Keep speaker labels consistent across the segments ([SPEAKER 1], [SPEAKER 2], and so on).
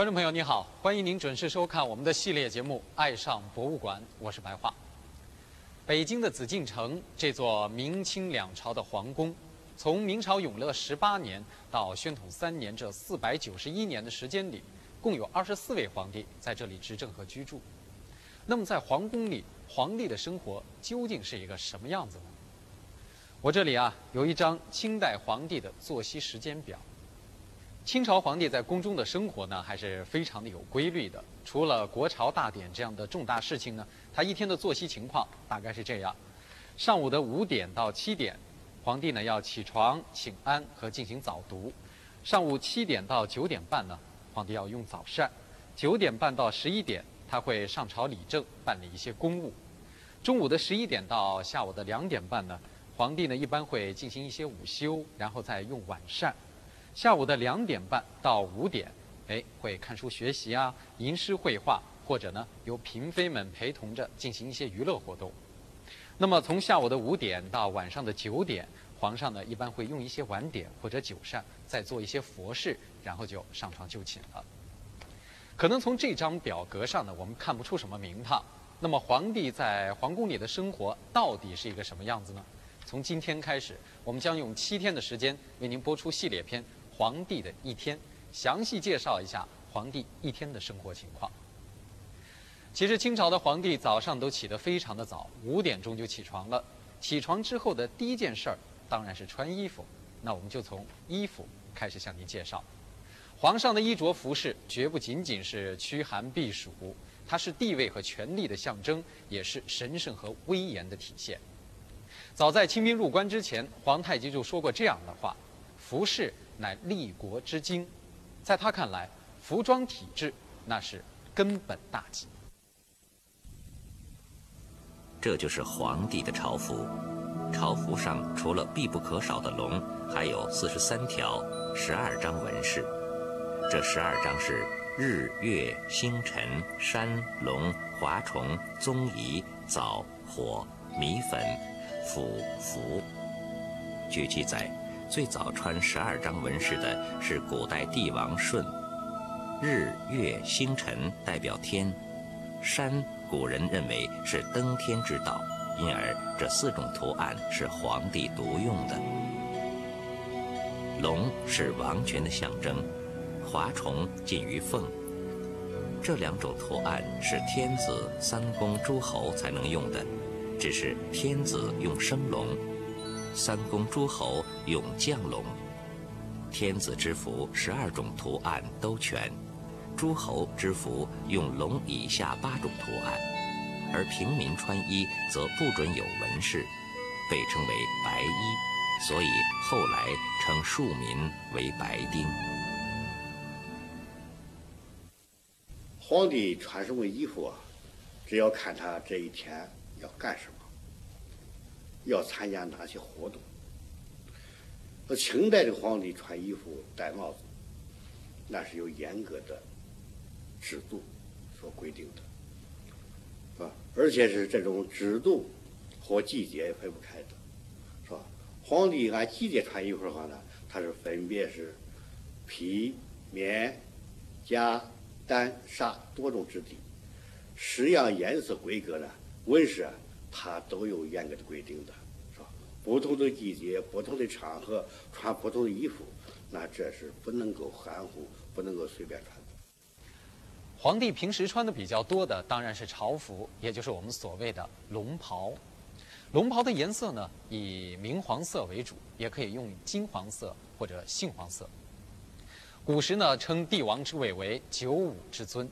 [SPEAKER 1] 观众朋友，你好，欢迎您准时收看我们的系列节目《爱上博物馆》，我是白桦。北京的紫禁城这座明清两朝的皇宫，从明朝永乐十八年到宣统三年这四百九十一年的时间里，共有二十四位皇帝在这里执政和居住。那么，在皇宫里，皇帝的生活究竟是一个什么样子呢？我这里啊有一张清代皇帝的作息时间表。清朝皇帝在宫中的生活呢，还是非常的有规律的。除了国朝大典这样的重大事情呢，他一天的作息情况大概是这样：上午的五点到七点，皇帝呢要起床请安和进行早读；上午七点到九点半呢，皇帝要用早膳；九点半到十一点，他会上朝理政，办理一些公务；中午的十一点到下午的两点半呢，皇帝呢一般会进行一些午休，然后再用晚膳。下午的两点半到五点，哎，会看书学习啊，吟诗绘画，或者呢，由嫔妃们陪同着进行一些娱乐活动。那么从下午的五点到晚上的九点，皇上呢一般会用一些晚点或者酒膳，再做一些佛事，然后就上床就寝了。可能从这张表格上呢，我们看不出什么名堂。那么皇帝在皇宫里的生活到底是一个什么样子呢？从今天开始，我们将用七天的时间为您播出系列片。皇帝的一天，详细介绍一下皇帝一天的生活情况。其实清朝的皇帝早上都起得非常的早，五点钟就起床了。起床之后的第一件事儿当然是穿衣服。那我们就从衣服开始向您介绍。皇上的衣着服饰绝不仅仅是驱寒避暑，它是地位和权力的象征，也是神圣和威严的体现。早在清兵入关之前，皇太极就说过这样的话：服饰。乃立国之精，在他看来，服装体制那是根本大计。
[SPEAKER 2] 这就是皇帝的朝服，朝服上除了必不可少的龙，还有四十三条、十二张纹饰。这十二张是日、月、星辰、山、龙、华虫、宗仪、藻、火、米粉、斧、符。据记载。最早穿十二张纹饰的是古代帝王舜。日、月、星辰代表天，山古人认为是登天之道，因而这四种图案是皇帝独用的。龙是王权的象征，华虫近于凤。这两种图案是天子、三公、诸侯才能用的，只是天子用生龙。三公诸侯用将龙，天子之服十二种图案都全，诸侯之服用龙以下八种图案，而平民穿衣则不准有纹饰，被称为白衣，所以后来称庶民为白丁。
[SPEAKER 3] 皇帝穿什么衣服啊？只要看他这一天要干什么。要参加哪些活动？那清代的皇帝穿衣服戴帽子，那是有严格的制度所规定的，是吧？而且是这种制度和季节也分不开的，是吧？皇帝按季节穿衣服的话呢，它是分别是皮、棉、夹、单、纱多种质地，式样、颜色、规格呢，纹饰啊。它都有严格的规定的，是吧？不同的季节、不同的场合穿不同的衣服，那这是不能够含糊，不能够随便穿的。
[SPEAKER 1] 皇帝平时穿的比较多的当然是朝服，也就是我们所谓的龙袍。龙袍的颜色呢，以明黄色为主，也可以用金黄色或者杏黄色。古时呢，称帝王之位为九五之尊，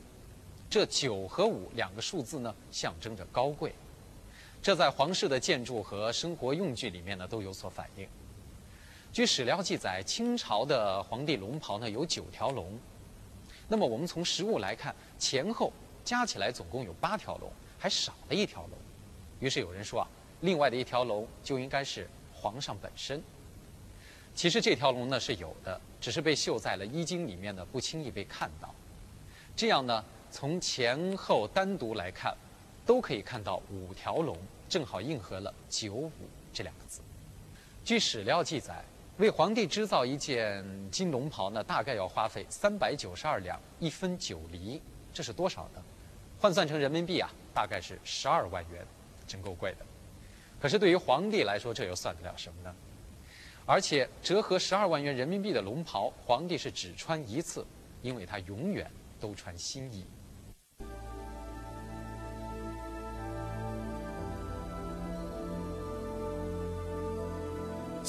[SPEAKER 1] 这九和五两个数字呢，象征着高贵。这在皇室的建筑和生活用具里面呢都有所反映。据史料记载，清朝的皇帝龙袍呢有九条龙。那么我们从实物来看，前后加起来总共有八条龙，还少了一条龙。于是有人说啊，另外的一条龙就应该是皇上本身。其实这条龙呢是有的，只是被绣在了衣襟里面呢，不轻易被看到。这样呢，从前后单独来看。都可以看到五条龙，正好应和了“九五”这两个字。据史料记载，为皇帝织造一件金龙袍呢，大概要花费三百九十二两一分九厘，这是多少呢？换算成人民币啊，大概是十二万元，真够贵的。可是对于皇帝来说，这又算得了什么呢？而且折合十二万元人民币的龙袍，皇帝是只穿一次，因为他永远都穿新衣。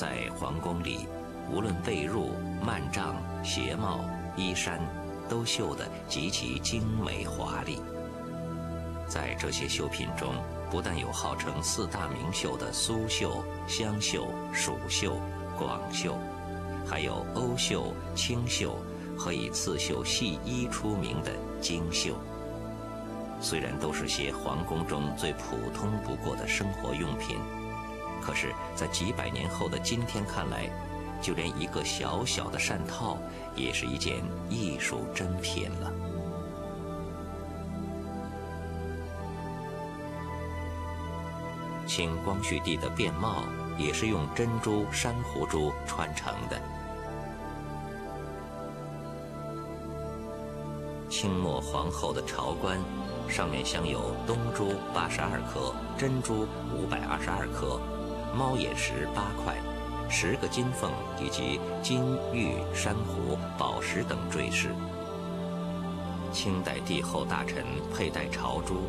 [SPEAKER 2] 在皇宫里，无论被褥、幔帐、鞋帽、衣衫，都绣得极其精美华丽。在这些绣品中，不但有号称四大名绣的苏绣、湘绣、蜀绣、广绣，还有欧绣、青绣和以刺绣细衣出名的京绣。虽然都是些皇宫中最普通不过的生活用品。可是，在几百年后的今天看来，就连一个小小的扇套，也是一件艺术珍品了。清光绪帝的便帽也是用珍珠珊瑚珠穿成的。清末皇后的朝冠，上面镶有东珠八十二颗，珍珠五百二十二颗。猫眼石八块，十个金凤以及金玉珊瑚宝石等坠饰。清代帝后大臣佩戴朝珠，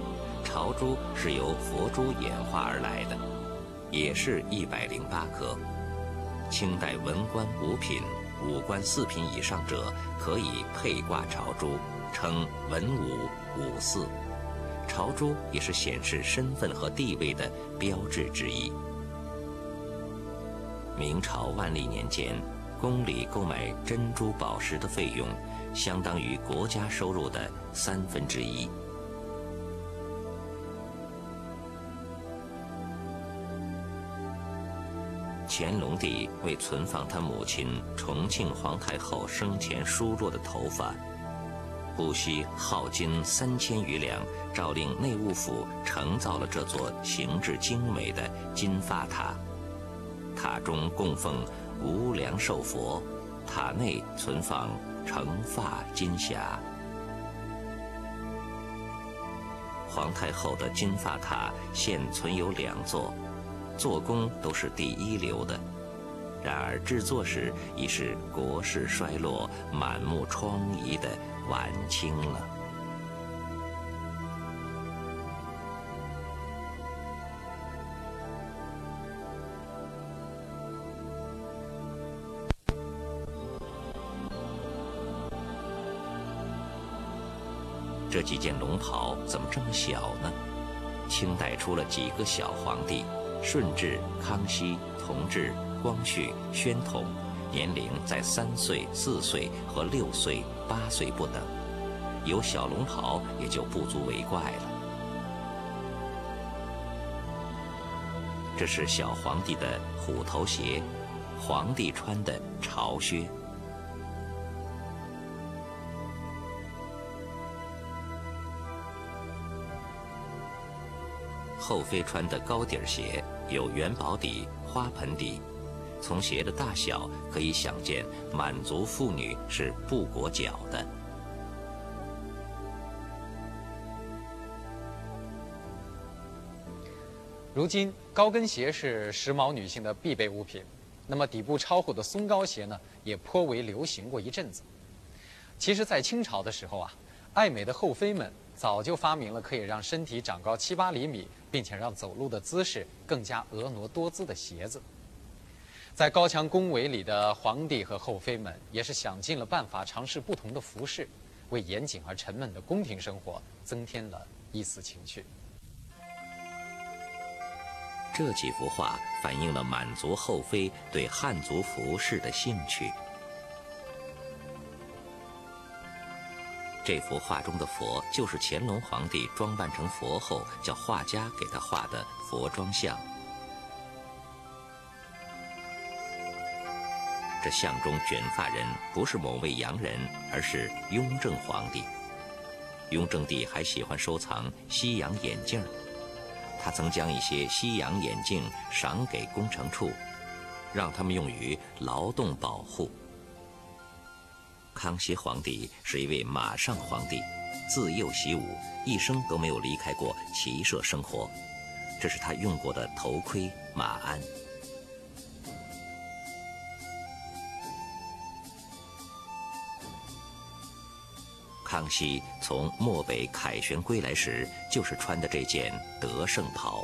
[SPEAKER 2] 朝珠是由佛珠演化而来的，也是一百零八颗。清代文官五品、武官四品以上者可以佩挂朝珠，称文武武四。朝珠也是显示身份和地位的标志之一。明朝万历年间，宫里购买珍珠宝石的费用，相当于国家收入的三分之一。乾隆帝为存放他母亲重庆皇太后生前疏落的头发，不惜耗金三千余两，诏令内务府承造了这座形制精美的金发塔。塔中供奉无量寿佛，塔内存放成发金匣。皇太后的金发塔现存有两座，做工都是第一流的，然而制作时已是国势衰落、满目疮痍的晚清了。这几件龙袍怎么这么小呢？清代出了几个小皇帝，顺治、康熙、同治、光绪、宣统，年龄在三岁、四岁和六岁、八岁不等，有小龙袍也就不足为怪了。这是小皇帝的虎头鞋，皇帝穿的朝靴。后妃穿的高底鞋有元宝底、花盆底，从鞋的大小可以想见，满族妇女是不裹脚的。
[SPEAKER 1] 如今高跟鞋是时髦女性的必备物品，那么底部超厚的松糕鞋呢，也颇为流行过一阵子。其实，在清朝的时候啊，爱美的后妃们早就发明了可以让身体长高七八厘米。并且让走路的姿势更加婀娜多姿的鞋子，在高墙宫闱里的皇帝和后妃们也是想尽了办法尝试不同的服饰，为严谨而沉闷的宫廷生活增添了一丝情趣。
[SPEAKER 2] 这几幅画反映了满族后妃对汉族服饰的兴趣。这幅画中的佛就是乾隆皇帝装扮成佛后，叫画家给他画的佛装像。这像中卷发人不是某位洋人，而是雍正皇帝。雍正帝还喜欢收藏西洋眼镜他曾将一些西洋眼镜赏给工程处。让他们用于劳动保护。康熙皇帝是一位马上皇帝，自幼习武，一生都没有离开过骑射生活。这是他用过的头盔马鞍。康熙从漠北凯旋归来时，就是穿的这件德胜袍。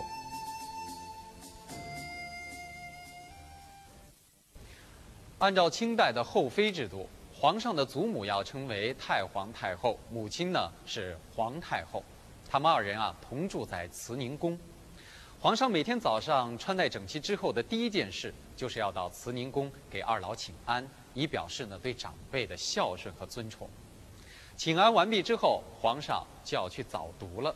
[SPEAKER 1] 按照清代的后妃制度，皇上的祖母要称为太皇太后，母亲呢是皇太后，他们二人啊同住在慈宁宫。皇上每天早上穿戴整齐之后的第一件事，就是要到慈宁宫给二老请安，以表示呢对长辈的孝顺和尊崇。请安完毕之后，皇上就要去早读了。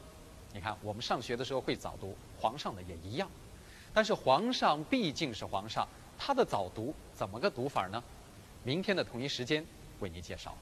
[SPEAKER 1] 你看，我们上学的时候会早读，皇上的也一样。但是皇上毕竟是皇上，他的早读怎么个读法呢？明天的同一时间为您介绍。